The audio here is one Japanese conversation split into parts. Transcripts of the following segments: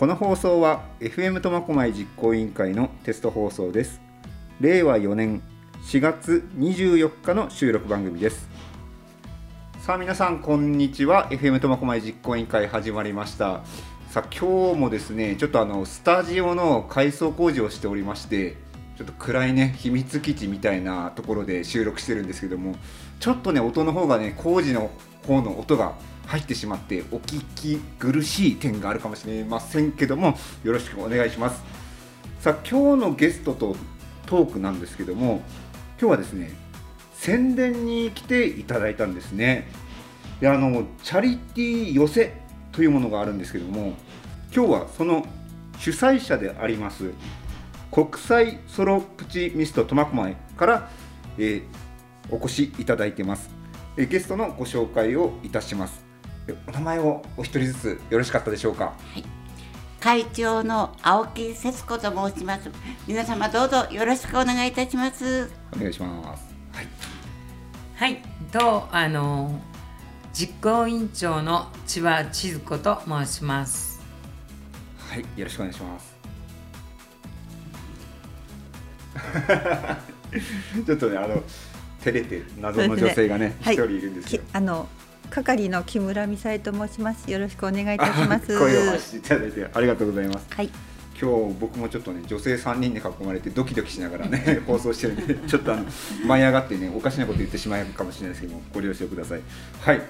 この放送は FM 苫小牧実行委員会のテスト放送です。令和4年4月24日の収録番組です。さあ皆さんこんにちは。FM 苫小牧実行委員会始まりました。さあ今日もですねちょっとあのスタジオの改装工事をしておりましてちょっと暗いね秘密基地みたいなところで収録してるんですけどもちょっとね音の方がね工事の方の音が入ってしまってお聞き苦しい点があるかもしれませんけどもよろしくお願いします。さあ今日のゲストとトークなんですけども今日はですね宣伝に来ていただいたんですね。であのチャリティー寄せというものがあるんですけども今日はその主催者であります国際ソロプチミスト苫小牧から、えー、お越しいただいてます、えー、ゲストのご紹介をいたします。お名前をお一人ずつよろしかったでしょうか？はい。会長の青木節子と申します。皆様どうぞよろしくお願いいたします。お願いします。はい。はい。とあの実行委員長の千葉千鶴子と申します。はい。よろしくお願いします。ちょっとねあの照れて謎の女性がね一、ね、人いるんですよ。あの係の木村美沙と申します。よろしくお願いいたします。声をしていただいてありがとうございます。はい。今日僕もちょっとね女性3人で囲まれてドキドキしながらね 放送してるんでちょっとあの舞い上がってねおかしなこと言ってしまうかもしれないですけどもご了承ください。はい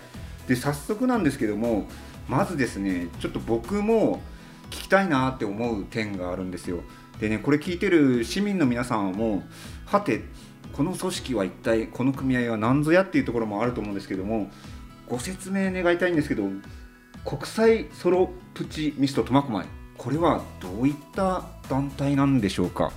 で早速なんですけどもまずですねちょっと僕も聞きたいなって思う点があるんですよ。でねこれ聞いてる市民の皆さんもはてこの組織は一体この組合は何ぞやっていうところもあると思うんですけどもご説明願いたいんですけど国際ソロプチミスト苫小牧これはどういった団体なんでしょうか？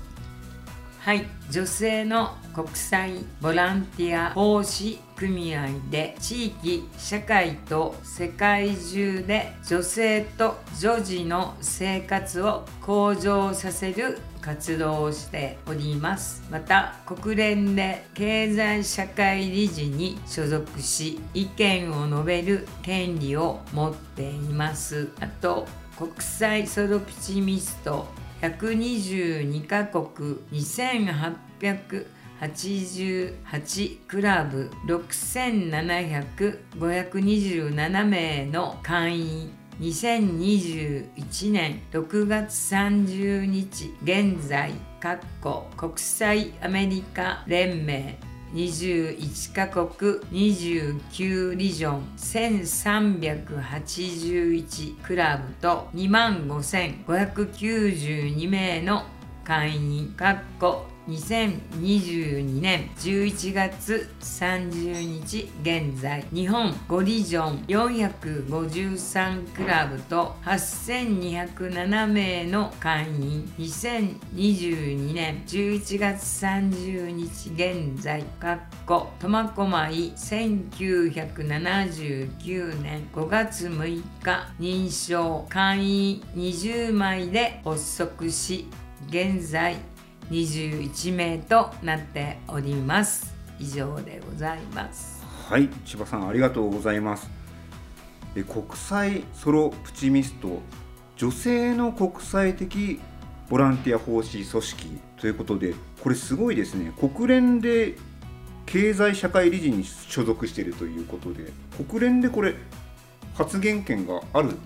はい。女性の国際ボランティア奉仕組合で地域社会と世界中で女性と女児の生活を向上させる活動をしております。また国連で経済社会理事に所属し意見を述べる権利を持っています。あと国際ソロピチミスト122カ国2888クラブ6700,527名の会員2021年6月30日現在国際アメリカ連盟。21カ国29リジョン1381クラブと2万5592名の会員2022年11月30日現在日本5リジョン453クラブと8207名の会員2022年11月30日現在かっこ苫小牧1979年5月6日認証会員20枚で発足し現在21名となっております。以上でございます。はい千葉さんありがとうございます。え国際ソロプチミスト女性の国際的ボランティア奉仕組織ということでこれすごいですね。国連で経済社会理事に所属しているということで国連でこれ発言権がある？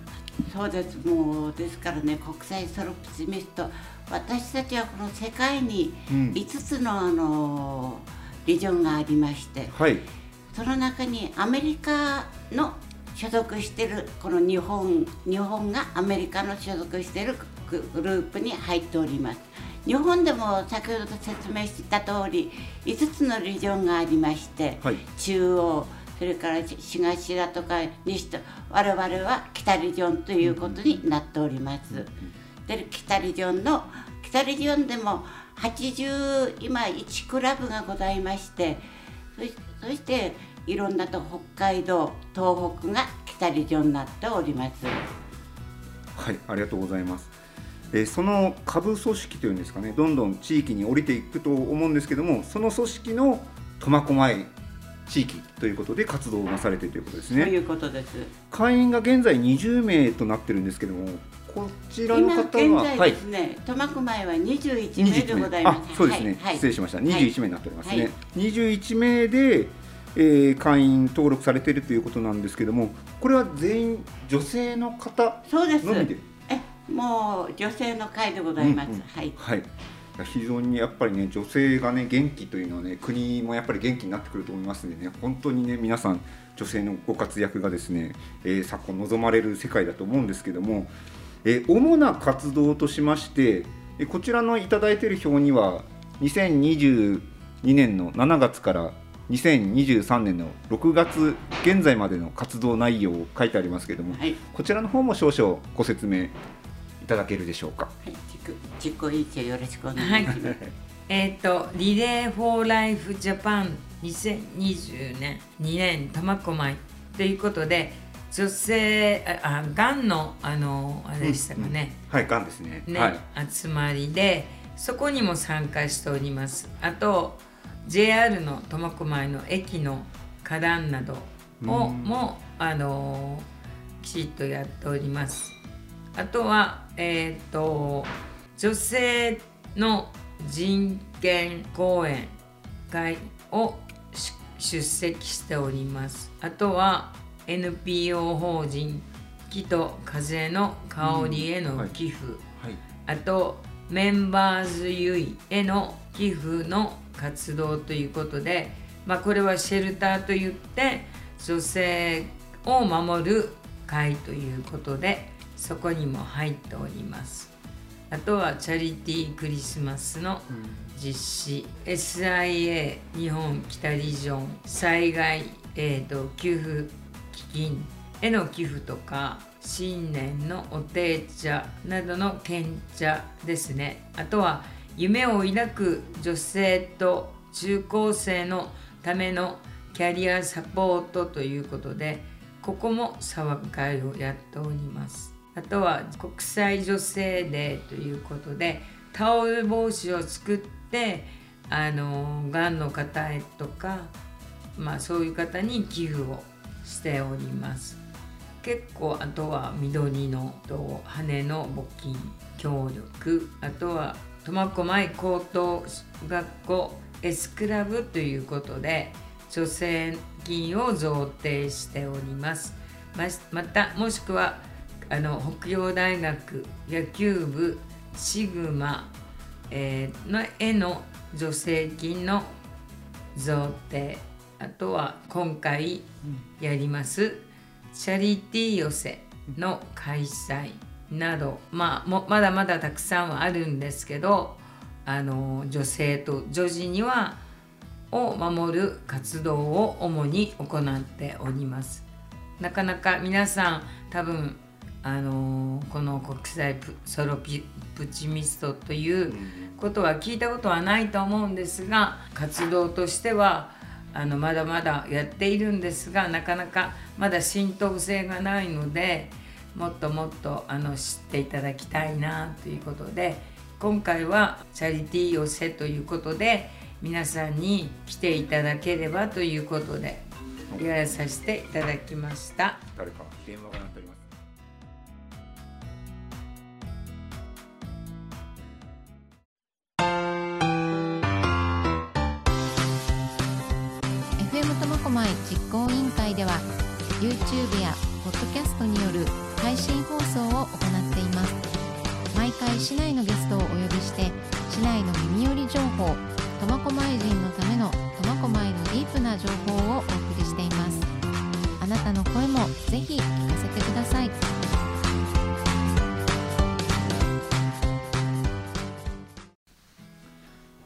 そうです。もうですからね国際ソロプチミスト私たちはこの世界に5つのあのリジョンがありまして、はい、その中にアメリカの所属しているこの日本日本がアメリカの所属しているグループに入っております。日本でも先ほど説明した通り5つのリジョンがありまして、はい、中央それから東だとか西と我々は北リジョンということになっております。で北リジョンの北リジョンでも80今1クラブがございましてそしていろんなと北海道東北が北リジョンになっておりますはいありがとうございますえその下部組織というんですかねどんどん地域に降りていくと思うんですけどもその組織の苫小牧地域ということで活動をなされているということですね。ということです。会員が現在20名となってるんですけども、こちらの今方は。現在ですね、苫小牧は21名でございます。あそうですね、はい。失礼しました。21名になっておりますね、はい。21名で、えー会員登録されているということなんですけどもこれは全員女性の方そうです。え、もう女性の会でございます。うんうん。はい。はい。非常にやっぱりね女性がね元気というのはね国もやっぱり元気になってくると思いますんでね本当にね皆さん女性のご活躍がですね、えー昨今望まれる世界だと思うんですけども、えー主な活動としましてえーこちらのいただいている表には2022年の7月から2023年の6月現在までの活動内容を書いてありますけども、はい。こちらの方も少々ご説明いただけるでしょうか？はい。実実行委員長よろしくお願いします。えっ、とリレー・フォー・ライフ・ジャパン2020年2年苫小牧ということで女性ああがんのあのあれでしたかね、はい、がんですね。ね、はい。集まりでそこにも参加しております。あと JR の苫小牧の駅の花壇などをうん。もあのきちっとやっております。あとはえっ、と女性の人権講演会をし出席しております。あとは NPO 法人木と風の香りへの寄付、はい。あとメンバーズ優位への寄付の活動ということで、まあ、これはシェルターといって女性を守る会ということでそこにも入っております。あとはチャリティークリスマスの実施。SIA 日本北リジョン災害、えー、と給付基金への寄付とか新年のお手茶などの献茶ですね。あとは夢を抱く女性と中高生のためのキャリアサポートということでここも騒ぎ会をやっております。あとは国際女性デーということでタオル帽子を作ってあのがんの方へとか、まあ、そういう方に寄付をしております。結構あとは緑のと羽の募金協力。あとは苫小牧高等学校 S クラブということで助成金を贈呈しております。ままたもしくはあの北洋大学野球部シグマ、えーのへの助成金の贈呈あとは今回やりますチャリティー寄せの開催など、まあ、もまだまだたくさんはあるんですけどあの女性と女児にはを守る活動を主に行っております。なかなか皆さん多分あのこの国際プソロピプチミストということは聞いたことはないと思うんですが活動としてはあのまだまだやっているんですがなかなかまだ浸透性がないのでもっともっとあの知っていただきたいなということで今回はチャリティー寄せということで皆さんに来ていただければということでやらさせていただきました。実行委員会では YouTube やポッドキャストによる配信放送を行っています。毎回市内のゲストをお呼びして市内の耳寄り情報苫小牧人のための苫小牧のディープな情報をお送りしています。あなたの声もぜひ聞かせてください。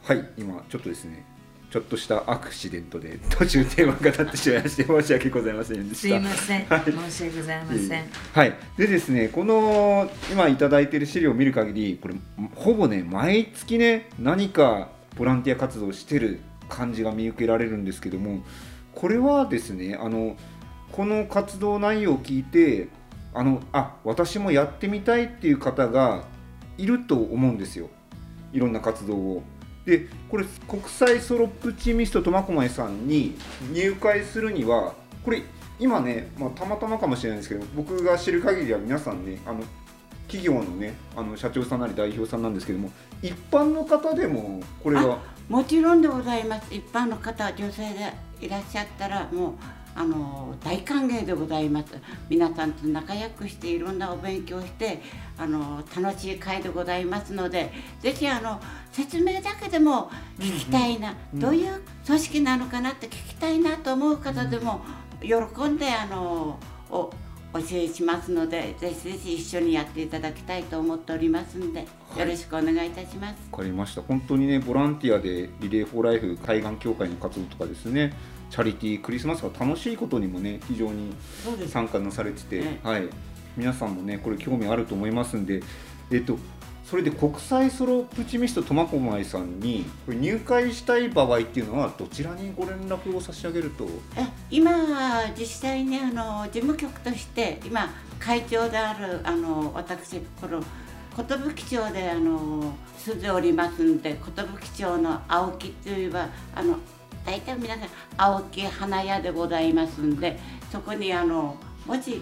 はい、今ちょっとですね、ちょっとしたアクシデントで途中電話が立ってしまいまして申し訳ございませんでした。すいません、はい申し訳ございません。はい、でですね、この今いただいている資料を見る限り、これほぼね毎月ね何かボランティア活動をしてる感じが見受けられるんですけども、これはですね、あのこの活動内容を聞いて、あのあ私もやってみたいっていう方がいると思うんですよ。いろんな活動を。でこれ国際ソロプチミスト苫小牧さんに入会するにはこれ今ね、まあ、たまたまかもしれないですけど僕が知る限りは皆さんねあの企業のねあの社長さんなり代表さんなんですけども一般の方でもこれはもちろんでございます。一般の方女性でいらっしゃったらもうあの大歓迎でございます。皆さんと仲良くしていろんなお勉強してあの楽しい会でございますのでぜひあの説明だけでも聞きたいな、うんどういう組織なのかなって聞きたいなと思う方でも喜んであのお教えしますのでぜひぜひ一緒にやっていただきたいと思っておりますんで、はい。よろしくお願いいたします。わかりました。本当にねボランティアでリレー・フォー・ライフ海岸協会の活動とかですねチャリティークリスマスが楽しいことにもね非常に参加なされてて、ね。はい、皆さんもねこれ興味あると思いますんでえっとそれで国際ソロプチミスト苫小牧さんにこれ入会したい場合っていうのはどちらにご連絡を差し上げると？え今自治体にあの事務局として今会長であるあの私この寿町であの住んでおりますんで寿町の青木といえばあの大体皆さん青木花屋でございますんでそこにあのもし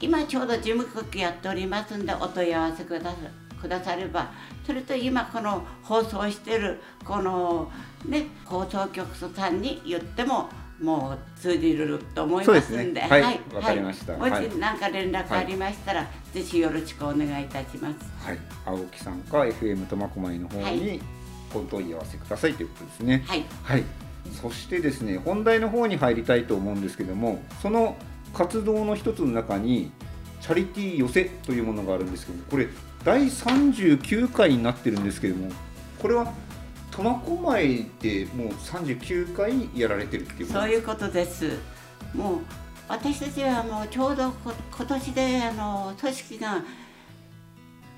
今ちょうど事務局やっておりますんでお問い合わせくださくださればそれと今この放送してるこのね放送局さんに言ってももう通じると思いますんでね。はい。わかりました。もしはい。何か連絡ありましたら、ぜひよろしくお願いいたします。はい、青木さんか FM 苫小牧の方はにお問い合わせくださいということですね。はい、はい、そしてですね本題の方に入りたいと思うんですけどもその活動の一つの中にチャリティー寄せというものがあるんですけどもこれ第39回になってるんですけどもこれは苫小牧でもう39回やられてるっていうことそういうことです。もう私たちはもうちょうどこ今年であの組織が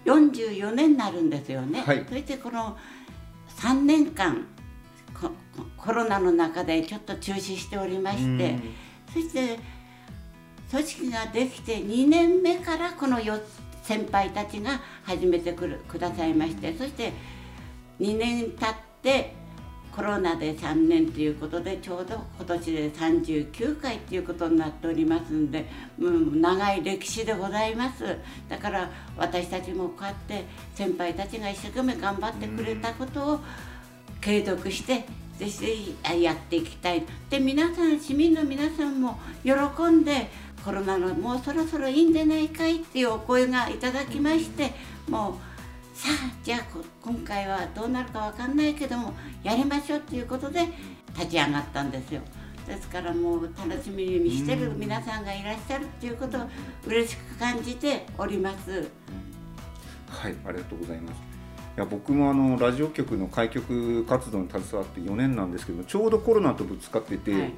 44年になるんですよね。はいそしてこの3年間ココロナの中でちょっと中止しておりまして、そして組織ができて2年目からこのよ先輩たちが始めてくるくださいましてそして2年経ってコロナで3年ということでちょうど今年で39回ということになっておりますんで、うん、長い歴史でございます。だから私たちもこうやって先輩たちが一生懸命頑張ってくれたことを継続してぜひぜひあやっていきたい。で皆さん市民の皆さんも喜んでコロナのもうそろそろいいんでないかいっていうお声がいただきましてもうさあじゃあこ今回はどうなるかわかんないけどもやりましょうっていうことで立ち上がったんですよ。ですからもう楽しみにしてる皆さんがいらっしゃるっていうことを嬉しく感じております。はい、ありがとうございます。いや僕もあのラジオ局の開局活動に携わって4年なんですけどちょうどコロナとぶつかってて、はい。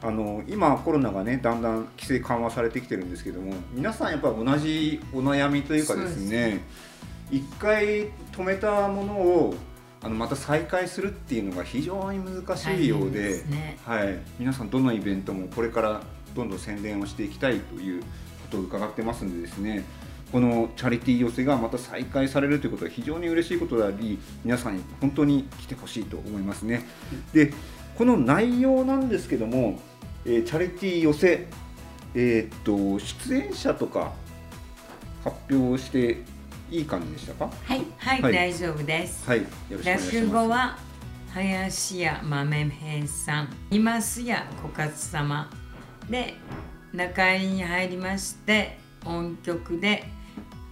あの今コロナがねだんだん規制緩和されてきてるんですけども皆さんやっぱ同じお悩みというかですね一回止めたものをあのまた再開するっていうのが非常に難しいようでね。はい、皆さんどのイベントもこれからどんどん宣伝をしていきたいということを伺ってますんでですねこのチャリティー寄せがまた再開されるということは非常に嬉しいことであり皆さんに本当に来てほしいと思いますね。でこの内容なんですけども、えーチャリティー寄せ、えーっと出演者とか発表していい感じでしたか？はいはい、はい大丈夫です。はいよろしくお願いします。落語は林家豆平さん、いますや小勝様で中居に入りまして音曲で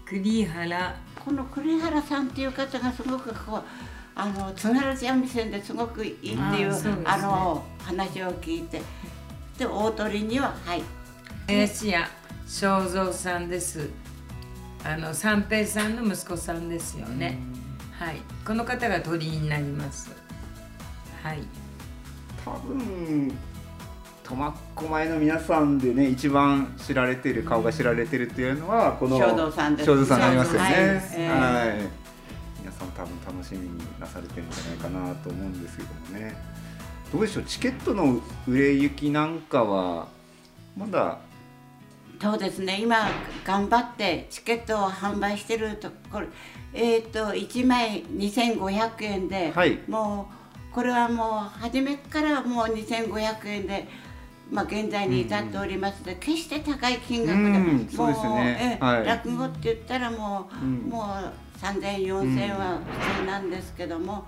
栗原この栗原さんっていう方がすごくこうあの津軽三味線ですごくいいっていうあうねあの話を聞いてで大鳥にははい林家正蔵さんです。あの三平さんの息子さんですよね。はい、この方が鳥になります。はい。多分苫小牧の皆さんでね一番知られてる顔が知られてるっていうのはこの正蔵さんです正蔵さんになりますよね。はい。はい。ええ皆さん多分楽しみになされてるんじゃないかなと思うんですけどもね。どうでしょうチケットの売れ行きなんかはまだ？そうですね。今頑張ってチケットを販売してるところ。えっ、と1枚2500円で、はい。もうこれはもう初めからもう2500円でまあ、現在に至っておりますので、決して高い金額で、うんそうですねえはい落語って言ったらもう、うんもう3000、4000は普通なんですけども、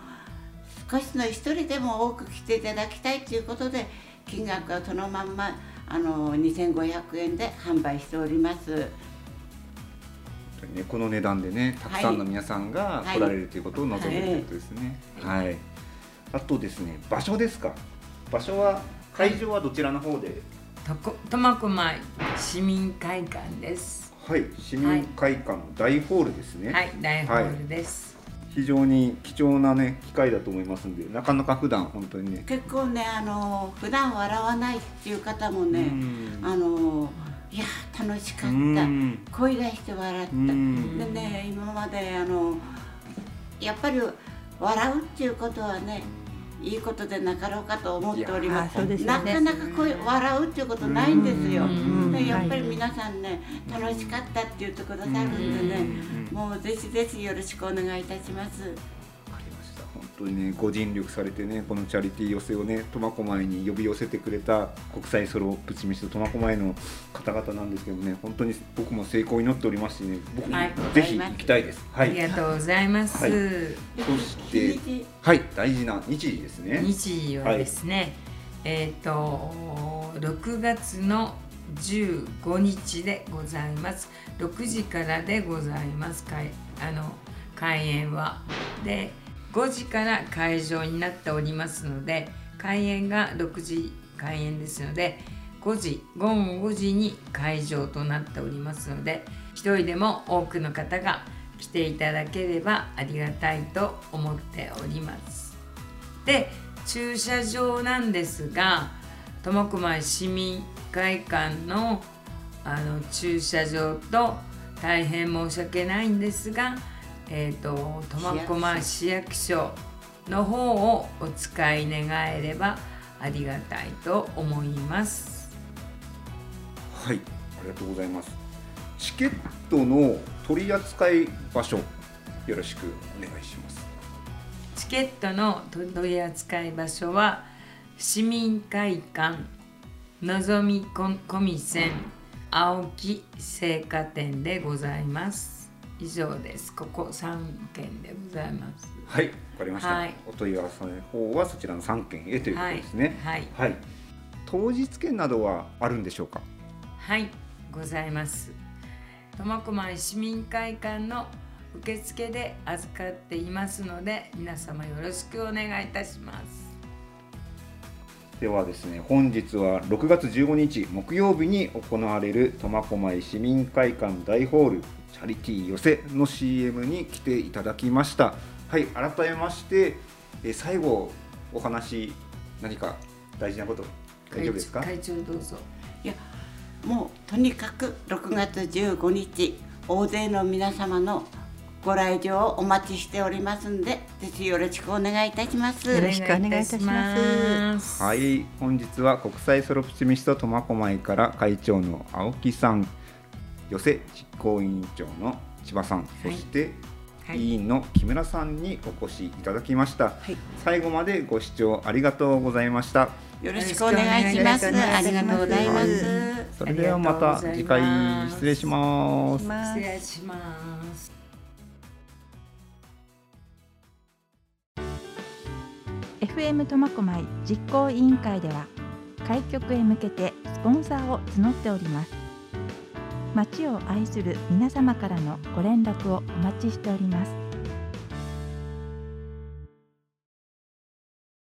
少しの一人でも多く来ていただきたいということで金額はそのまんまあの2500円で販売しております。ねこの値段でねたくさんの皆さんが来られるということを望んでいるということですね。はい。あとですね場所ですか？場所は会場はどちらの方で？とこ苫小牧市民会館です。はい、市民会館の大ホールですね。はい。大ホールです、非常に貴重なね機会だと思いますんで、なかなか普段本当にね。結構ねあの普段笑わないっていう方もね、うん。あのいや楽しかっうたん。声出して笑った、うん。でね今まであのやっぱり笑うっていうことはねいいことでなかろうかと思っております。すよね。なかなかこう笑うっていうことないんですよ。やっぱり皆さんね楽しかったって言ってくださるんでねうん。もうぜひぜひよろしくお願いいたします。本当にねご尽力されてねこのチャリティー寄せをね苫小牧に呼び寄せてくれた国際ソロプチミスト苫小牧の方々なんですけどね本当に僕も成功を祈っておりますしね僕もはいぜひ行きたいです。はあい。りがとうございます、はい。そしてはい大事な日時ですね。日時はですね、えっ、と6月の15日でございます。6時からでございます。開あの開演は。で5時から会場になっておりますので開演が6時開演ですので5時午後5時に会場となっておりますので一人でも多くの方が来ていただければありがたいと思っております。で駐車場なんですが苫小牧市民会館のあの駐車場と大変申し訳ないんですが、えー、と苫小牧市役所の方をお使い願えればありがたいと思います。はい、ありがとうございます。チケットの取り扱い場所よろしくお願いします。チケットの取り扱い場所は市民会館のぞみ込み線青木青果店でございます以上ですここ3件でございますはい、わかりました。はいお問い合わせの方はそちらの3件へということですね。はいはい。当日券などはあるんでしょうか？はいございます苫小牧市民会館の受付で預かっていますので皆様よろしくお願いいたしますではですね、本日は6月15日木曜日に行われる苫小牧市民会館大ホールチャリティー寄せの CM に来ていただきました。はい、改めまして、え最後お話何か大事なこと大丈夫ですか？会長どうぞいやもうとにかく6月15日大勢の皆様のご来場をお待ちしておりますんでぜひよろしくお願いいたします。よろしくお願いいたしますすはい、本日は国際ソロプチミスト苫小牧から会長の青木さん、寄せ実行委員長の千葉さん、そしてはい委員の木村さんにお越しいただきました。はい最後までご視聴ありがとうございました。よろしくお願いします。よろしくお願いしますありがとうございます。それではまた次回失礼します。失礼します。FM 苫小牧実行委員会では開局へ向けてスポンサーを募っております。町を愛する皆様からのご連絡をお待ちしております。